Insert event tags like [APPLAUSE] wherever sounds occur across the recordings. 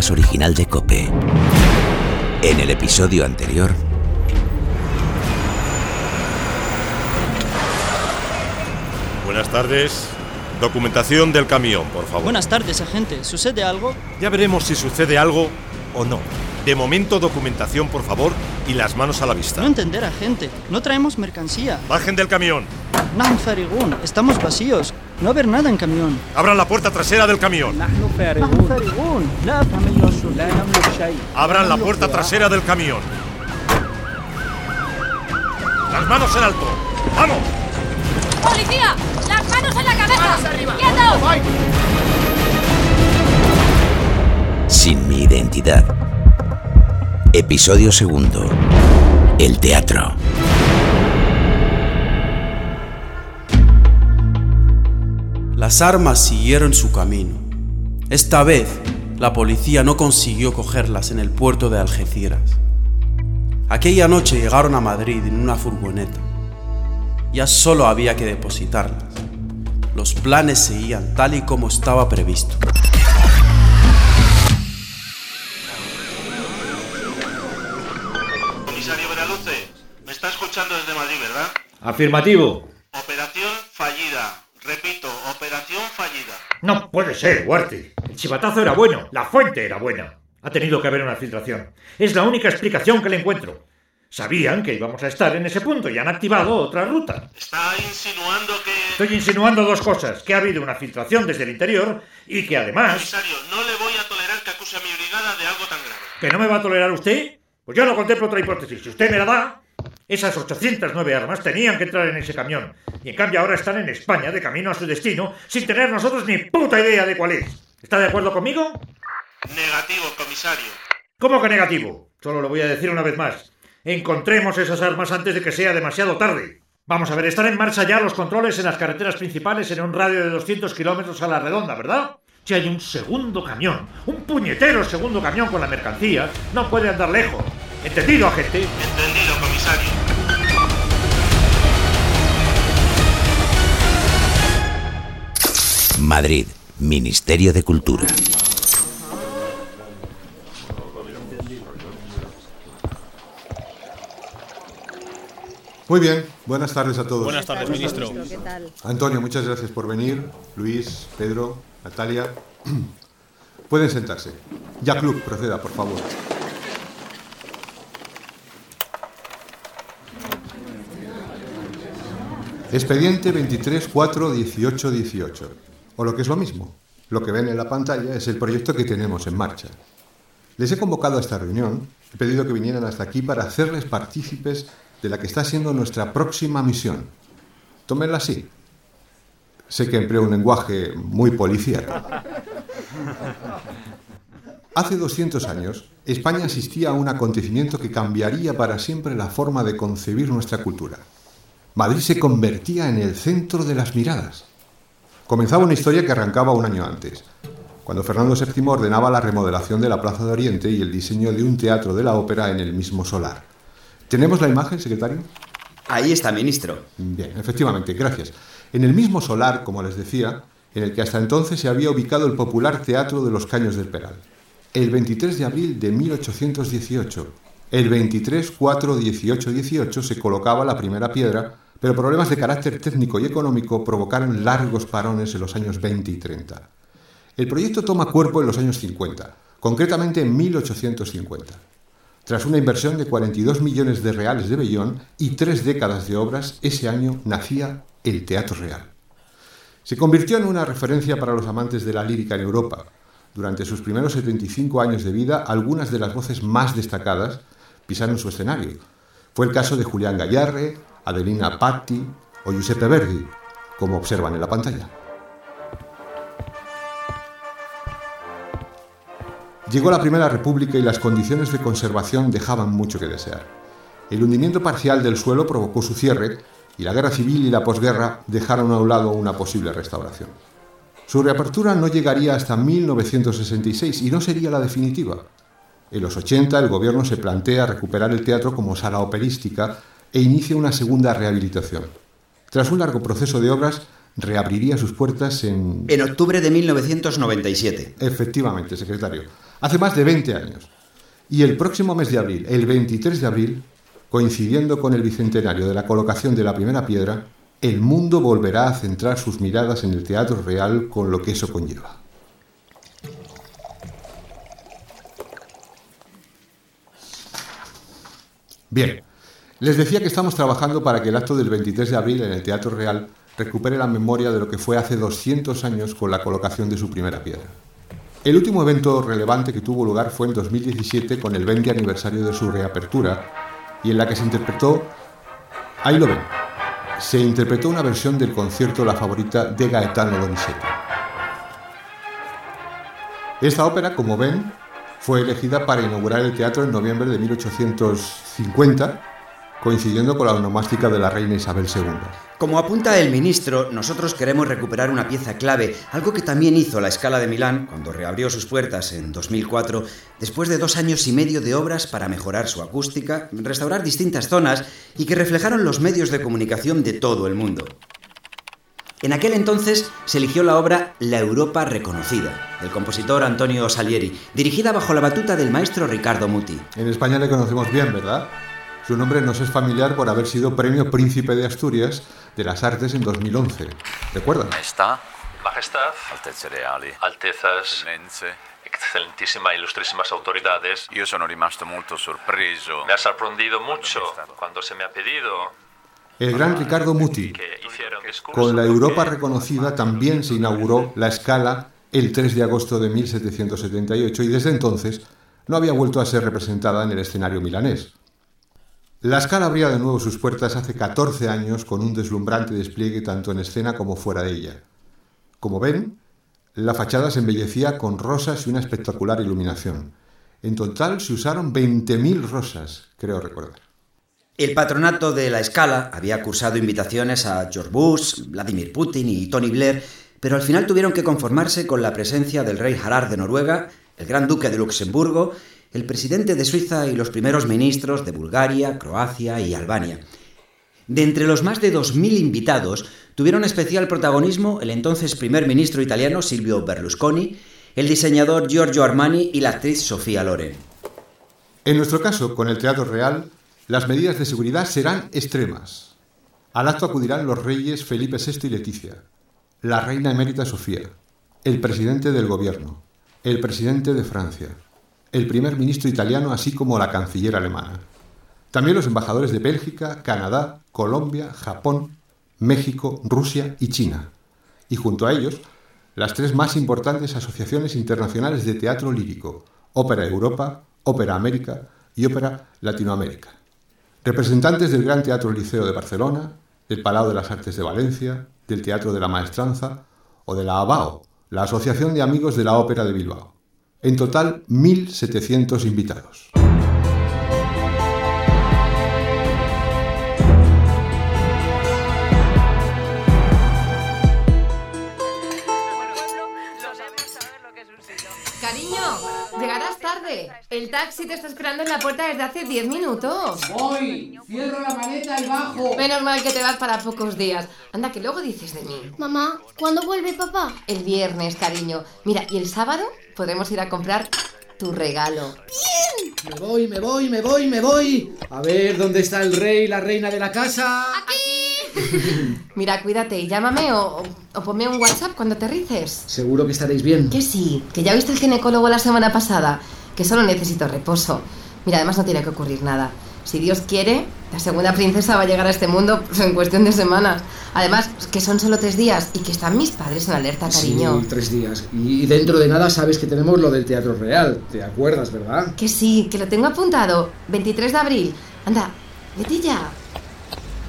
podcast original de Cope. En el episodio anterior. Buenas tardes. Documentación del camión, por favor. Buenas tardes, agente. ¿Sucede algo? Ya veremos si sucede algo o no. De momento, documentación, por favor, y las manos a la vista. No entender, agente. No traemos mercancía. Bajen del camión. Farigun. Estamos vacíos. No haber nada en camión. Abran la puerta trasera del camión. Abran la puerta trasera del camión. Las manos en alto. ¡Vamos! ¡Policía! ¡Las manos en la cabeza! ¡Quietos! Sin mi identidad. Episodio segundo. El teatro. Las armas siguieron su camino. Esta vez, la policía no consiguió cogerlas en el puerto de Algeciras. Aquella noche llegaron a Madrid en una furgoneta. Ya solo había que depositarlas. Los planes seguían tal y como estaba previsto. Comisario Veraluce, me está escuchando desde Madrid, ¿verdad? Afirmativo. Operación fallida. Repito, operación fallida. No puede ser, Huarte. El chivatazo era bueno, la fuente era buena. Ha tenido que haber una filtración. Es la única explicación que le encuentro. Sabían que íbamos a estar en ese punto y han activado otra ruta. Está insinuando que... Estoy insinuando dos cosas, que ha habido una filtración desde el interior y que además... Comisario, no le voy a tolerar que acuse a mi brigada de algo tan grave. ¿Que no me va a tolerar usted? Pues yo no contemplo otra hipótesis. Si usted me la da, esas 809 armas tenían que entrar en ese camión. Y en cambio ahora están en España, de camino a su destino, sin tener nosotros ni puta idea de cuál es. ¿Está de acuerdo conmigo? Negativo, comisario. ¿Cómo que negativo? Solo lo voy a decir una vez más. Encontremos esas armas antes de que sea demasiado tarde. Vamos a ver, están en marcha ya los controles en las carreteras principales en un radio de 200 kilómetros a la redonda, ¿verdad? Si hay un segundo camión, un puñetero segundo camión con la mercancía, no puede andar lejos. ¿Entendido, agente? Entendido, comisario. Madrid. Ministerio de Cultura. Muy bien, buenas tardes a todos. Buenas tardes, ministro. Antonio, muchas gracias por venir. Luis, Pedro, Natalia. [CLEARS THROAT] Pueden sentarse. Ya Club, proceda, por favor. Expediente 23 4 18 18. O lo que es lo mismo, lo que ven en la pantalla es el proyecto que tenemos en marcha. Les he convocado a esta reunión, he pedido que vinieran hasta aquí para hacerles partícipes de la que está siendo nuestra próxima misión. Tómenla así. Sé que empleo un lenguaje muy policíaco. Hace 200 años, España asistía a un acontecimiento que cambiaría para siempre la forma de concebir nuestra cultura. Madrid se convertía en el centro de las miradas. Comenzaba una historia que arrancaba un año antes, cuando Fernando VII ordenaba la remodelación de la Plaza de Oriente y el diseño de un teatro de la ópera en el mismo solar. ¿Tenemos la imagen, secretario? Ahí está, ministro. Bien, efectivamente, gracias. En el mismo solar, como les decía, en el que hasta entonces se había ubicado el popular Teatro de los Caños del Peral. El 23 de abril de 1818, el 23, 4, 18, 18 se colocaba la primera piedra, pero problemas de carácter técnico y económico provocaron largos parones en los años 20 y 30. El proyecto toma cuerpo en los años 50, concretamente en 1850. Tras una inversión de 42 millones de reales de Bellón y tres décadas de obras, ese año nacía el Teatro Real. Se convirtió en una referencia para los amantes de la lírica en Europa. Durante sus primeros 75 años de vida, algunas de las voces más destacadas pisaron su escenario. Fue el caso de Julián Gallarre, Adelina Patti o Giuseppe Verdi, como observan en la pantalla. Llegó la Primera República y las condiciones de conservación dejaban mucho que desear. El hundimiento parcial del suelo provocó su cierre y la guerra civil y la posguerra dejaron a un lado una posible restauración. Su reapertura no llegaría hasta 1966 y no sería la definitiva. En los 80 el gobierno se plantea recuperar el teatro como sala operística e inicia una segunda rehabilitación. Tras un largo proceso de obras, reabriría sus puertas en... En octubre de 1997. Efectivamente, secretario. Hace más de 20 años. Y el próximo mes de abril, el 23 de abril, coincidiendo con el bicentenario de la colocación de la primera piedra, el mundo volverá a centrar sus miradas en el Teatro Real con lo que eso conlleva. Bien, les decía que estamos trabajando para que el acto del 23 de abril en el Teatro Real recupere la memoria de lo que fue hace 200 años con la colocación de su primera piedra. El último evento relevante que tuvo lugar fue en 2017 con el 20 aniversario de su reapertura y en la que se interpretó, ahí lo ven, se interpretó una versión del concierto La favorita de Gaetano Donizetti. Esta ópera, como ven, fue elegida para inaugurar el teatro en noviembre de 1850 coincidiendo con la onomástica de la reina Isabel II. Como apunta el ministro, nosotros queremos recuperar una pieza clave, algo que también hizo la Escala de Milán cuando reabrió sus puertas en 2004, después de dos años y medio de obras para mejorar su acústica, restaurar distintas zonas y que reflejaron los medios de comunicación de todo el mundo. En aquel entonces se eligió la obra La Europa Reconocida, del compositor Antonio Salieri, dirigida bajo la batuta del maestro Ricardo Muti. En España le conocemos bien, ¿verdad? Su nombre nos es familiar por haber sido premio Príncipe de Asturias de las Artes en 2011. ¿Recuerdan? Maestà, Majestad, Altezas, Excelentísima, ilustrísimas autoridades. Io sono rimasto molto sorpreso. Me ha sorprendido mucho cuando se me ha pedido El gran Ricardo Muti. Con la Europa reconocida también se inauguró la escala el 3 de agosto de 1778 y desde entonces no había vuelto a ser representada en el escenario milanés. La escala abría de nuevo sus puertas hace 14 años con un deslumbrante despliegue tanto en escena como fuera de ella. Como ven, la fachada se embellecía con rosas y una espectacular iluminación. En total se usaron 20.000 rosas, creo recordar. El patronato de la escala había cursado invitaciones a George Bush, Vladimir Putin y Tony Blair, pero al final tuvieron que conformarse con la presencia del rey Harald de Noruega, el gran duque de Luxemburgo el presidente de Suiza y los primeros ministros de Bulgaria, Croacia y Albania. De entre los más de 2.000 invitados, tuvieron especial protagonismo el entonces primer ministro italiano Silvio Berlusconi, el diseñador Giorgio Armani y la actriz Sofía Loren. En nuestro caso, con el Teatro Real, las medidas de seguridad serán extremas. Al acto acudirán los reyes Felipe VI y Leticia, la reina emérita Sofía, el presidente del gobierno, el presidente de Francia, el primer ministro italiano, así como la canciller alemana. También los embajadores de Bélgica, Canadá, Colombia, Japón, México, Rusia y China. Y junto a ellos, las tres más importantes asociaciones internacionales de teatro lírico, Ópera Europa, Ópera América y Ópera Latinoamérica. Representantes del Gran Teatro Liceo de Barcelona, del Palau de las Artes de Valencia, del Teatro de la Maestranza o de la ABAO, la Asociación de Amigos de la Ópera de Bilbao. En total, 1.700 invitados. El taxi te está esperando en la puerta desde hace 10 minutos. Voy, cierro la maleta y bajo. Menos mal que te vas para pocos días. Anda, que luego dices de mí. Mamá, ¿cuándo vuelve papá? El viernes, cariño. Mira, y el sábado podemos ir a comprar tu regalo. ¡Bien! Me voy, me voy, me voy, me voy. A ver, ¿dónde está el rey, la reina de la casa? ¡Aquí! [LAUGHS] Mira, cuídate y llámame o, o ponme un WhatsApp cuando aterrices. Seguro que estaréis bien. Que sí, que ya viste el ginecólogo la semana pasada, que solo necesito reposo. Mira, además no tiene que ocurrir nada. Si Dios quiere, la segunda princesa va a llegar a este mundo pues, en cuestión de semanas. Además, que son solo tres días y que están mis padres en alerta, cariño. Sí, tres días. Y dentro de nada sabes que tenemos lo del Teatro Real. ¿Te acuerdas, verdad? Que sí, que lo tengo apuntado. 23 de abril. Anda, vete ya.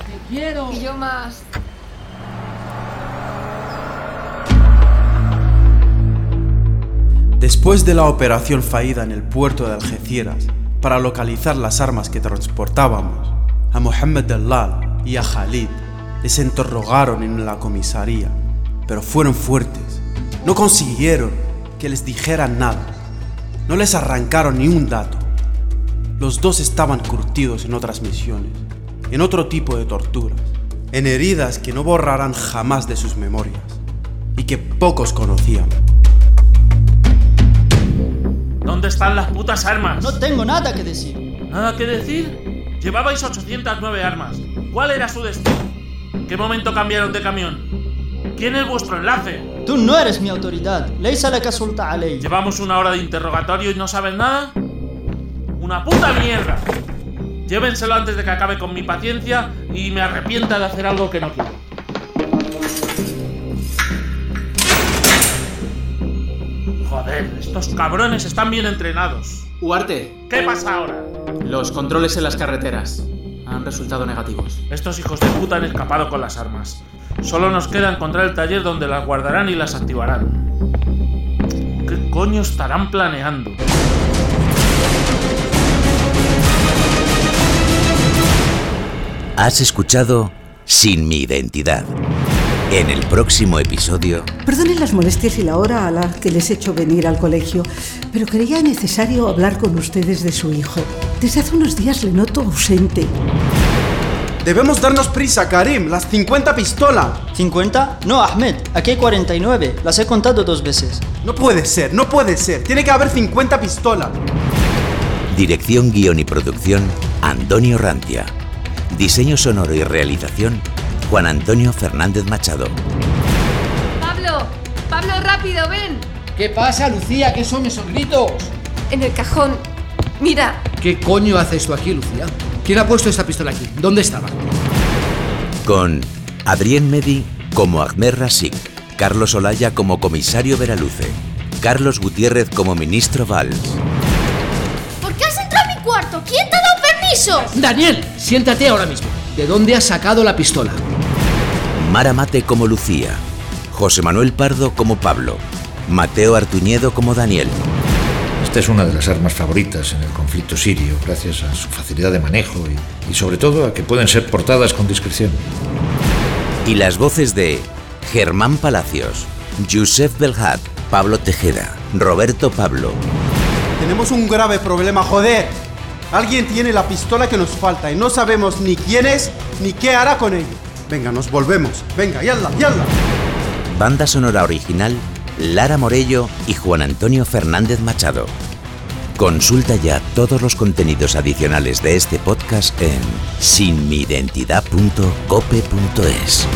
Te quiero. Y yo más. Después de la operación fallida en el puerto de Algeciras para localizar las armas que transportábamos, a Mohammed Dallal y a Khalid les interrogaron en la comisaría, pero fueron fuertes. No consiguieron que les dijeran nada. No les arrancaron ni un dato. Los dos estaban curtidos en otras misiones, en otro tipo de torturas. en heridas que no borrarán jamás de sus memorias y que pocos conocían. ¿Dónde están las putas armas? No tengo nada que decir. ¿Nada que decir? Llevabais 809 armas. ¿Cuál era su destino? ¿Qué momento cambiaron de camión? ¿Quién es vuestro enlace? Tú no eres mi autoridad. Leisa la a ley. Llevamos una hora de interrogatorio y no sabes nada. ¡Una puta mierda! Llévenselo antes de que acabe con mi paciencia y me arrepienta de hacer algo que no quiero. Joder, estos cabrones están bien entrenados. Huarte. ¿Qué pasa ahora? Los controles en las carreteras han resultado negativos. Estos hijos de puta han escapado con las armas. Solo nos queda encontrar el taller donde las guardarán y las activarán. ¿Qué coño estarán planeando? Has escuchado Sin mi identidad. En el próximo episodio... Perdonen las molestias y la hora a la que les he hecho venir al colegio, pero creía necesario hablar con ustedes de su hijo. Desde hace unos días le noto ausente. Debemos darnos prisa, Karim. Las 50 pistolas. ¿50? No, Ahmed. Aquí hay 49. Las he contado dos veces. No puede ser, no puede ser. Tiene que haber 50 pistolas. Dirección, guion y producción, Antonio Rantia. Diseño sonoro y realización, Juan Antonio Fernández Machado. Pablo, Pablo, rápido, ven. ¿Qué pasa, Lucía? ¿Qué son esos gritos? En el cajón. Mira. ¿Qué coño hace esto aquí, Lucía? ¿Quién ha puesto esta pistola aquí? ¿Dónde estaba? Con Adrián Medi como Ahmed Rasik, Carlos Olaya como comisario Veraluce, Carlos Gutiérrez como ministro Valls. ¿Por qué has entrado a mi cuarto? ¿Quién te ha dado permiso? Daniel, siéntate ahora mismo. ¿De dónde has sacado la pistola? Mara Mate como Lucía, José Manuel Pardo como Pablo, Mateo Artuñedo como Daniel. Esta es una de las armas favoritas en el conflicto sirio, gracias a su facilidad de manejo y, y sobre todo a que pueden ser portadas con discreción. Y las voces de Germán Palacios, Josep Belhat, Pablo Tejeda, Roberto Pablo. Tenemos un grave problema, joder. Alguien tiene la pistola que nos falta y no sabemos ni quién es ni qué hará con ella. Venga, nos volvemos. Venga, yalla, yalla. Banda sonora original, Lara Morello y Juan Antonio Fernández Machado. Consulta ya todos los contenidos adicionales de este podcast en sinmiidentidad.cope.es.